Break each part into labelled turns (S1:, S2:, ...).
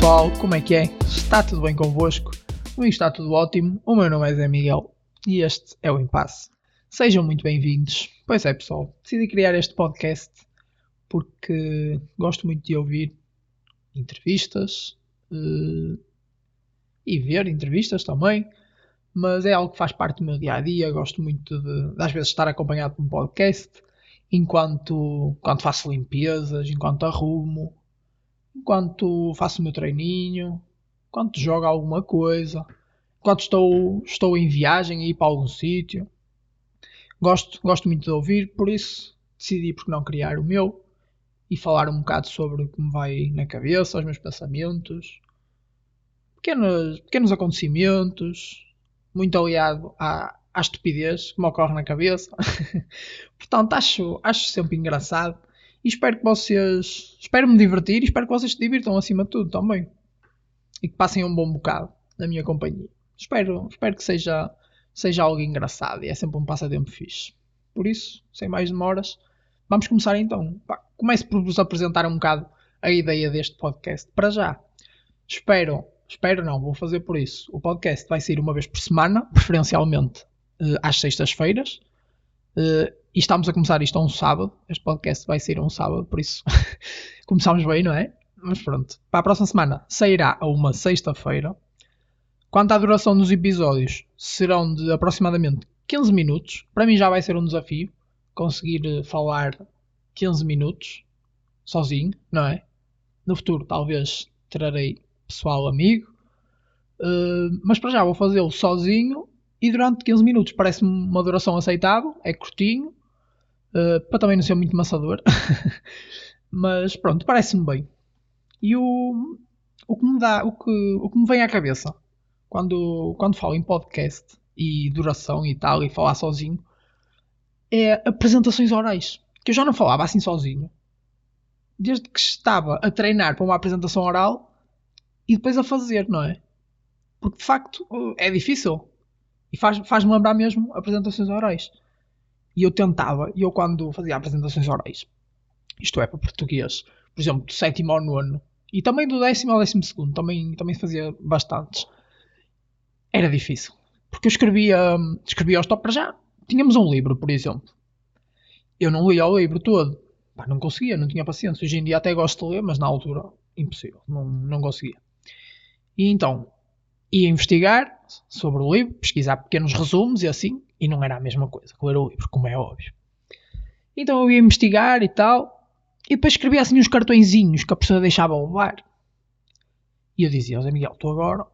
S1: Pessoal, como é que é? Está tudo bem convosco? Comigo está tudo ótimo. O meu nome é Zé Miguel e este é o Impasse. Sejam muito bem-vindos. Pois é, pessoal, decidi criar este podcast porque gosto muito de ouvir entrevistas uh, e ver entrevistas também, mas é algo que faz parte do meu dia a dia. Gosto muito de às vezes, estar acompanhado por um podcast enquanto, enquanto faço limpezas, enquanto arrumo, enquanto faço o meu treininho, enquanto jogo alguma coisa, enquanto estou, estou em viagem e ir para algum sítio. Gosto, gosto muito de ouvir, por isso decidi por não criar o meu e falar um bocado sobre o que me vai na cabeça, os meus pensamentos, pequenos, pequenos acontecimentos, muito aliado à, à estupidez que me ocorre na cabeça. Portanto, acho, acho sempre engraçado e espero que vocês. Espero me divertir e espero que vocês se divirtam acima de tudo também. E que passem um bom bocado na minha companhia. Espero, espero que seja, seja algo engraçado e é sempre um passatempo fixe. Por isso, sem mais demoras, vamos começar então. Pá, comece por vos apresentar um bocado a ideia deste podcast. Para já, espero, espero não, vou fazer por isso. O podcast vai sair uma vez por semana, preferencialmente uh, às sextas-feiras. E estamos a começar isto a um sábado. Este podcast vai sair a um sábado, por isso começamos bem, não é? Mas pronto. Para a próxima semana sairá a uma sexta-feira. Quanto à duração dos episódios, serão de aproximadamente 15 minutos. Para mim já vai ser um desafio conseguir eh, falar 15 minutos sozinho, não é? No futuro talvez trarei pessoal amigo. Uh, mas para já vou fazê-lo sozinho e durante 15 minutos parece-me uma duração aceitável, é curtinho, uh, para também não ser muito maçador. Mas pronto, parece-me bem. E o, o que me dá, o que, o que me vem à cabeça quando, quando falo em podcast e duração e tal, e falar sozinho, é apresentações orais. Que eu já não falava assim sozinho. Desde que estava a treinar para uma apresentação oral e depois a fazer, não é? Porque de facto é difícil. E faz-me faz lembrar mesmo apresentações orais. E eu tentava, e eu quando fazia apresentações orais, isto é, para português, por exemplo, do sétimo ao nono, e também do décimo ao décimo segundo, também, também fazia bastantes, era difícil. Porque eu escrevia, escrevia aos top para já. Tínhamos um livro, por exemplo. Eu não lia o livro todo. Pá, não conseguia, não tinha paciência. Hoje em dia até gosto de ler, mas na altura, impossível. Não, não conseguia. E então, ia investigar sobre o livro, pesquisar pequenos resumos e assim, e não era a mesma coisa que ler o livro, como é óbvio. Então eu ia investigar e tal, e depois escrevia assim uns cartõezinhos que a pessoa deixava levar. E eu dizia, José Miguel, tu agora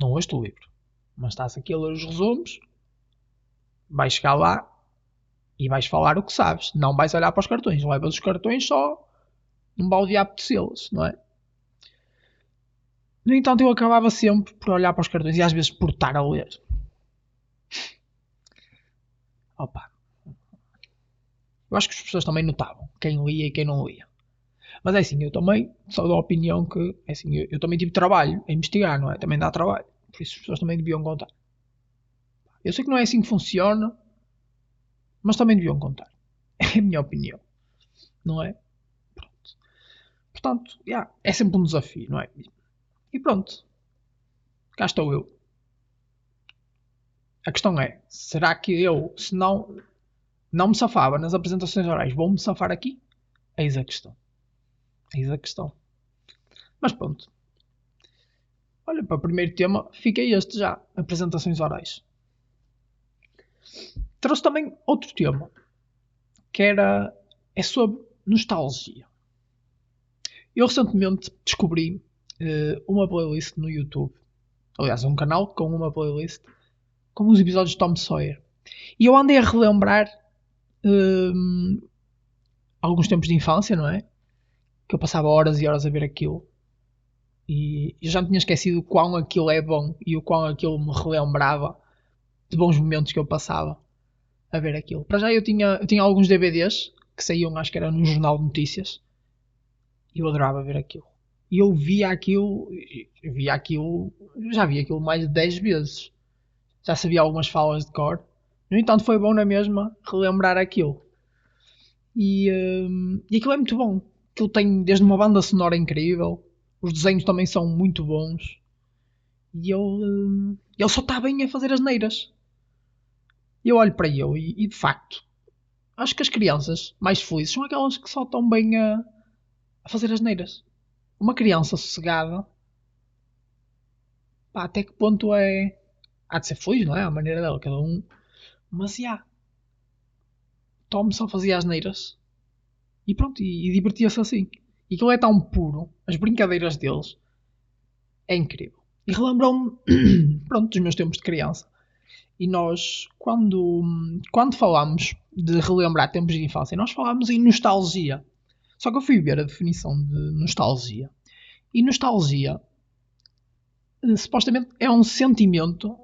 S1: não leste o livro, mas estás aqui a ler os resumos, vais chegar lá e vais falar o que sabes. Não vais olhar para os cartões, levas os cartões só num balde de apetecê-los, não é? No entanto, eu acabava sempre por olhar para os cartões e às vezes por estar a ler. Opa. Eu acho que as pessoas também notavam quem lia e quem não lia. Mas é assim, eu também sou da opinião que, é assim, eu, eu também tive trabalho a investigar, não é? Também dá trabalho. Por isso as pessoas também deviam contar. Eu sei que não é assim que funciona, mas também deviam contar. É a minha opinião. Não é? Pronto. Portanto, yeah, é sempre um desafio, não é? E pronto. Cá estou eu. A questão é: será que eu, se não, não me safava nas apresentações orais, vou-me safar aqui? Eis a questão. Eis a questão. Mas pronto. Olha, para o primeiro tema, fiquei este já: apresentações orais. Trouxe também outro tema que era é sobre nostalgia. Eu recentemente descobri uh, uma playlist no YouTube. Aliás, um canal com uma playlist com os episódios de Tom Sawyer. E eu andei a relembrar uh, alguns tempos de infância, não é? Que eu passava horas e horas a ver aquilo. E eu já me tinha esquecido o quão aquilo é bom e o quão aquilo me relembrava de bons momentos que eu passava a ver aquilo. Para já eu tinha, eu tinha alguns DVDs que saíam, acho que era no Jornal de Notícias, e eu adorava ver aquilo. E eu via aquilo, via aquilo, já vi aquilo mais de 10 vezes. Já sabia algumas falas de cor. No entanto, foi bom na mesma relembrar aquilo. E, um, e aquilo é muito bom. Aquilo tem desde uma banda sonora incrível, Os desenhos também são muito bons. E ele, ele só está bem a fazer as neiras. E eu olho para ele e, e, de facto, acho que as crianças mais felizes são aquelas que só estão bem a, a fazer as neiras. Uma criança sossegada, pá, até que ponto é. Há de ser feliz, não é? A maneira dela, cada um. Mas já. Tom só fazia as neiras. E pronto, e, e divertia-se assim. E aquilo é tão puro, as brincadeiras deles. É incrível. E relembrou-me, pronto, dos meus tempos de criança. E nós, quando, quando falamos de relembrar tempos de infância, nós falamos em nostalgia. Só que eu fui ver a definição de nostalgia. E nostalgia, eh, supostamente, é um sentimento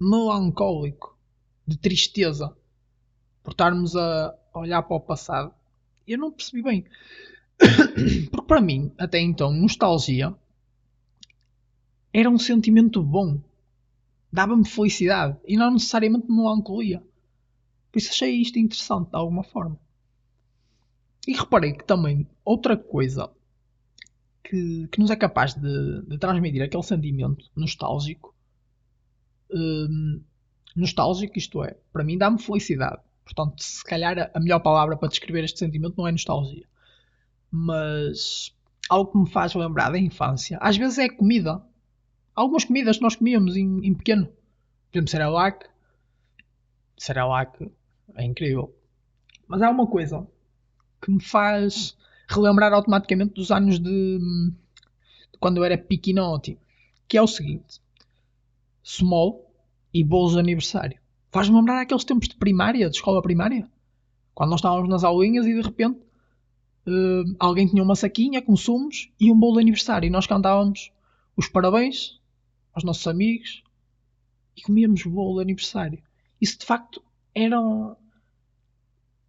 S1: melancólico, de tristeza, por estarmos a olhar para o passado. Eu não percebi bem. Porque para mim, até então, nostalgia era um sentimento bom dava-me felicidade e não necessariamente melancolia. Por isso achei isto interessante de alguma forma. E reparei que também outra coisa que, que nos é capaz de, de, transmitir aquele sentimento nostálgico, hum, nostálgico, isto é, para mim dá-me felicidade. Portanto, se calhar a, melhor palavra para descrever este sentimento não é nostalgia, mas algo que me faz lembrar da infância. Às vezes é comida algumas comidas que nós comíamos em, em pequeno. Por exemplo, Cerelac. Cerelac é incrível. Mas há uma coisa que me faz relembrar automaticamente dos anos de, de quando eu era pequenote. Que é o seguinte. Small e bolos de aniversário. Faz-me lembrar aqueles tempos de primária, de escola primária. Quando nós estávamos nas aulinhas e de repente uh, alguém tinha uma saquinha com sumos e um bolo de aniversário. E nós cantávamos os parabéns aos nossos amigos e comíamos bolo de aniversário. Isso de facto era,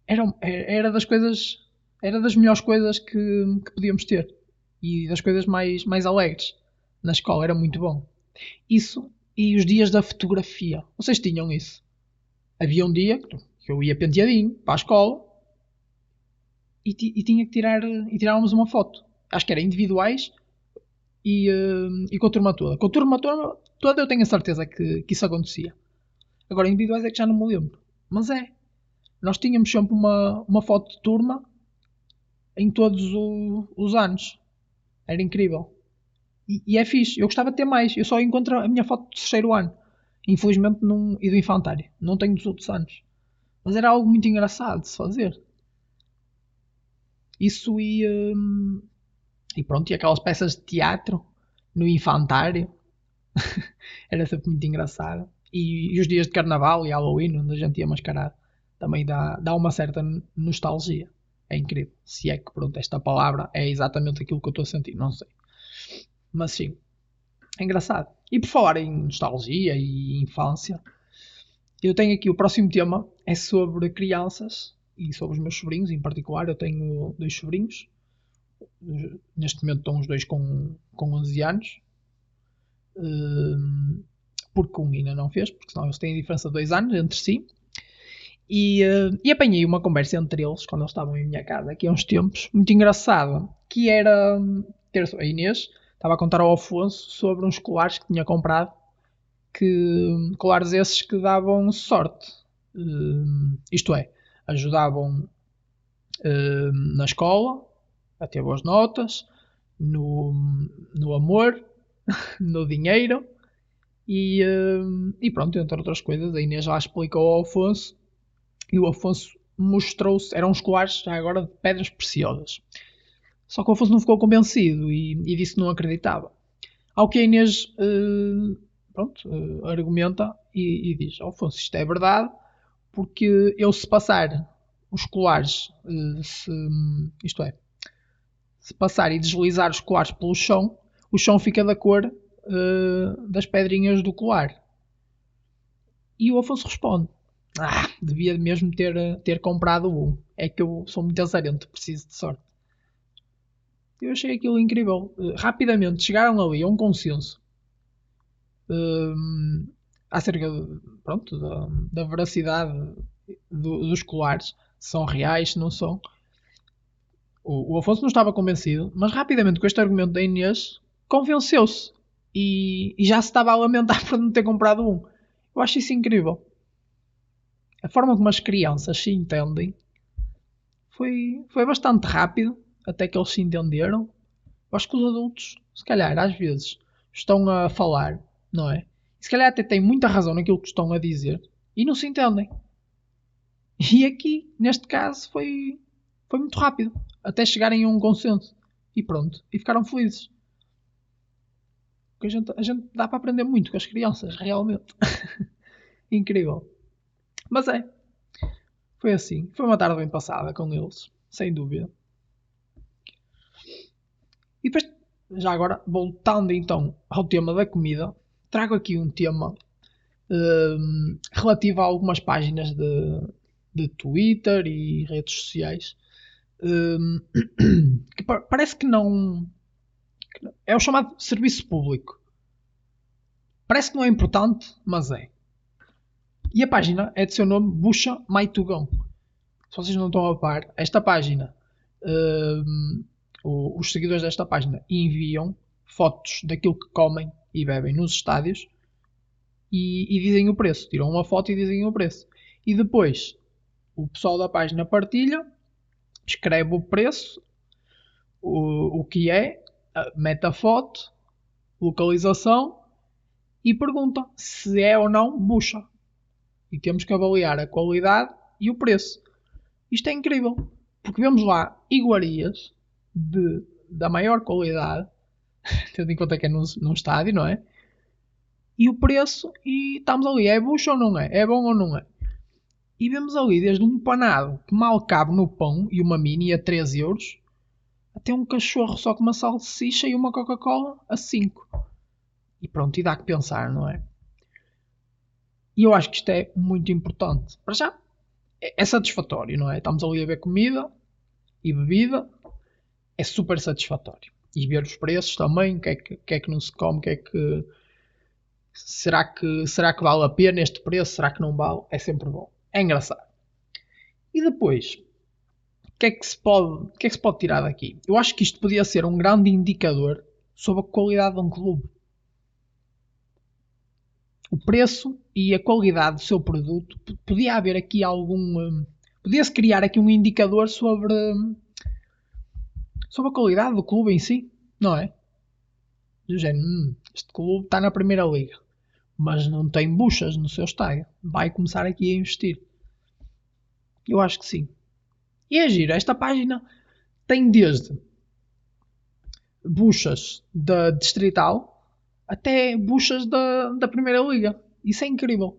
S1: era, era das coisas, era das melhores coisas que, que podíamos ter e das coisas mais, mais alegres na escola. Era muito bom. Isso e os dias da fotografia. Vocês tinham isso? Havia um dia que eu ia penteadinho para a escola e, e tinha que tirar e tirávamos uma foto. Acho que era individuais e, uh, e com a turma toda. Com a turma toda, toda eu tenho a certeza que, que isso acontecia. Agora, individuais é que já não me lembro. Mas é. Nós tínhamos sempre uma, uma foto de turma em todos o, os anos. Era incrível. E, e, é fixe. Eu gostava de ter mais. Eu só encontro a minha foto do terceiro ano. Infelizmente, e do infantário. Não tenho dos outros anos. Mas era algo muito engraçado de se fazer. Isso ia. Hum, e pronto, e aquelas peças de teatro no infantário. Era sempre muito engraçado. E, e, os dias de carnaval e Halloween, onde a gente ia mascarado, também dá, dá uma certa nostalgia. É incrível. Se é que, pronto, esta palavra é exatamente aquilo que eu estou a sentir, não sei. Mas sim, é engraçado. E por falar em nostalgia e infância, eu tenho aqui o próximo tema é sobre crianças e sobre os meus sobrinhos em particular. Eu tenho dois sobrinhos neste momento estão os dois com, com 11 anos. Uh, porque um ainda não fez, porque senão eles têm diferença de 2 anos entre si. E, uh, e apanhei uma conversa entre eles quando eles estavam em minha casa aqui há uns tempos, muito engraçada, que era a Inês estava a contar ao Afonso sobre uns colares que tinha comprado, que colares esses que davam sorte, uh, isto é, ajudavam uh, na escola, a ter boas notas, no, no amor, no dinheiro e, uh, e pronto, entre outras coisas. A Inês já explicou ao Afonso e o Afonso mostrou-se, eram uns colares já agora de pedras preciosas. Só que o Afonso não ficou convencido e, e disse que não acreditava. Ao que a Inês uh, pronto, uh, argumenta e, e diz: Afonso, isto é verdade, porque eu se passar os colares, se, isto é, se passar e deslizar os colares pelo chão, o chão fica da cor uh, das pedrinhas do colar. E o Afonso responde: Ah, devia mesmo ter, ter comprado um. É que eu sou muito azarento, preciso de sorte. Eu achei aquilo incrível. Uh, rapidamente chegaram ali a um consenso uh, acerca pronto, da, da veracidade do, dos colares, são reais, não são O, o Afonso não estava convencido, mas rapidamente com este argumento da Inês convenceu-se e, e já se estava a lamentar por não ter comprado um. Eu acho isso incrível. A forma como as crianças se entendem foi, foi bastante rápido até que eles se entenderam. Acho que os adultos, se calhar, às vezes, estão a falar, não é? Se calhar até têm muita razão naquilo que estão a dizer e não se entendem. E aqui, neste caso, foi, foi muito rápido até chegarem a um consenso. E pronto, e ficaram felizes. Porque a gente, a gente dá para aprender muito com as crianças, realmente. Incrível. Mas é. Foi assim. Foi uma tarde bem passada com eles, sem dúvida. E depois, já agora, voltando então ao tema da comida, trago aqui um tema um, relativo a algumas páginas de, de Twitter e redes sociais um, que parece que não. É o chamado serviço público. Parece que não é importante, mas é. E a página é de seu nome Bucha Maitugão. Se vocês não estão a par, esta página, um, os seguidores desta página enviam fotos daquilo que comem e bebem nos estádios e, e, dizem o preço. Tiram uma foto e dizem o preço. E depois o pessoal da página partilha, escreve o preço, o, o que é, mete a foto, localização e pergunta se é ou não bucha. E temos que avaliar a qualidade e o preço. Isto é incrível, porque vemos lá iguarias de, da maior qualidade, tendo em conta que é num, num estádio, não é? E o preço, e estamos ali, é bucha ou não é? É bom ou não é? E vemos ali desde um panado que mal cabe no pão e uma mini a 3 euros, até um cachorro só com uma salsicha e uma Coca-Cola a 5. E pronto, e dá que pensar, não é? E eu acho que isto é muito importante. Para já, é, é satisfatório, não é? Estamos ali a ver comida e bebida, é super satisfatório. E ver os preços também, o que, é que, que, é que não se come, que é que. Será que, será que vale a pena este preço? Será que não vale? É sempre bom. É engraçado. E depois, o que, é que se pode, que é que se pode tirar daqui? Eu acho que isto podia ser um grande indicador sobre a qualidade de um clube o preço e a qualidade do seu produto, podia haver aqui algum. Hum, podia-se criar aqui um indicador sobre. Sobre a qualidade do clube em si, não é? Do género, hum, este clube está na primeira liga, mas não tem buchas no seu estádio. Vai começar aqui a investir. Eu acho que sim. E é giro, esta página tem desde buchas da Distrital até buchas da, da Primeira Liga. Isso é incrível.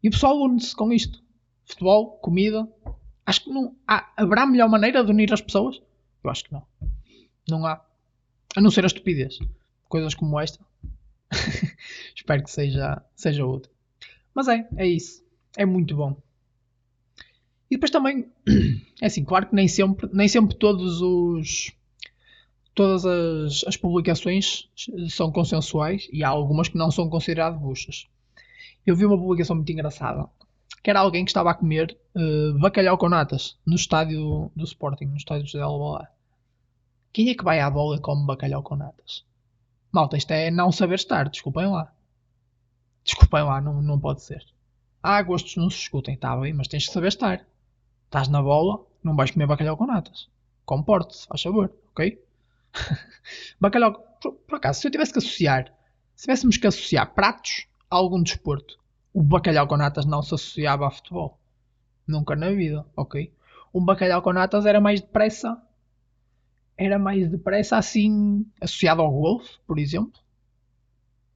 S1: E o pessoal une-se com isto. Futebol, comida. Acho que não há, haverá melhor maneira de unir as pessoas? Eu acho que não. Não há. A não ser a estupidez. Coisas como esta. Espero que seja, seja útil. Mas é, é isso. É muito bom. E depois também, é assim, claro que nem sempre, nem sempre todos os todas as, as, publicações são consensuais e há algumas que não são consideradas buchas. Eu vi uma publicação muito engraçada que era alguém que estava a comer uh, bacalhau com natas no estádio do Sporting, no estádio de Alvalade. Quem é que vai à bola e come bacalhau com natas? Malta, isto é não saber estar, desculpem lá. Desculpem lá, não, não pode ser. Há gostos não se escutem, está bem, mas tens que saber estar. Estás na bola, não vais comer bacalhau com natas. Comporte-se, faz favor, ok? Bacalhau, por, por, acaso, se eu tivesse que associar, se tivéssemos que associar pratos a algum desporto, o bacalhau com natas não se associava a futebol. Nunca na vida, ok? Um bacalhau com natas era mais depressa, era mais depressa assim, associado ao golfe, por exemplo,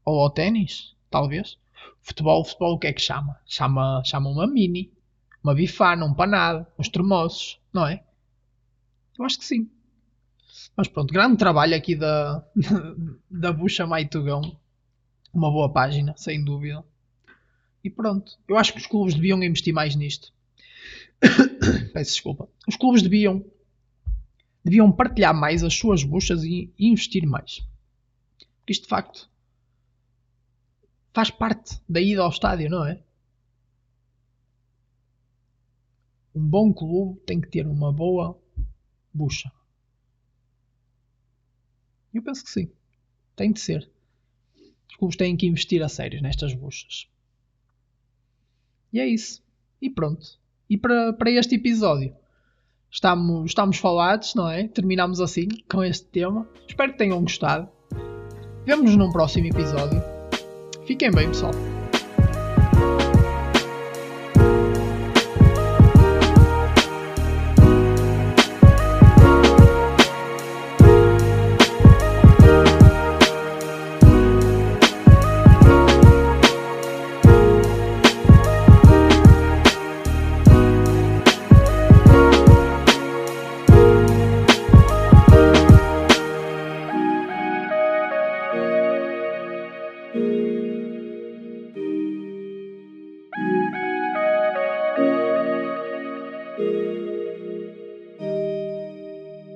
S1: ou ao ténis, talvez. Futebol, futebol, o que é que chama? Chama, chama uma mini, uma bifana, um panado, uns tremosos, não é? Eu acho que sim. Mas pronto, grande trabalho aqui da, da Bucha Maitugão. Uma boa página, sem dúvida. E pronto, eu acho que os clubes deviam investir mais nisto. Peço desculpa. Os clubes deviam deviam partilhar mais as suas buchas e investir mais. Porque isto de facto faz parte da ida ao estádio, não é? Um bom clube tem que ter uma boa bucha? Eu penso que sim. Tem de ser. Os clubes têm que investir a sério nestas buchas. E é isso. E pronto. E para, para este episódio estamos, estamos falados, não é? Terminamos assim com este tema. Espero que tenham gostado. Vemo-nos num próximo episódio. Fiquem bem, pessoal.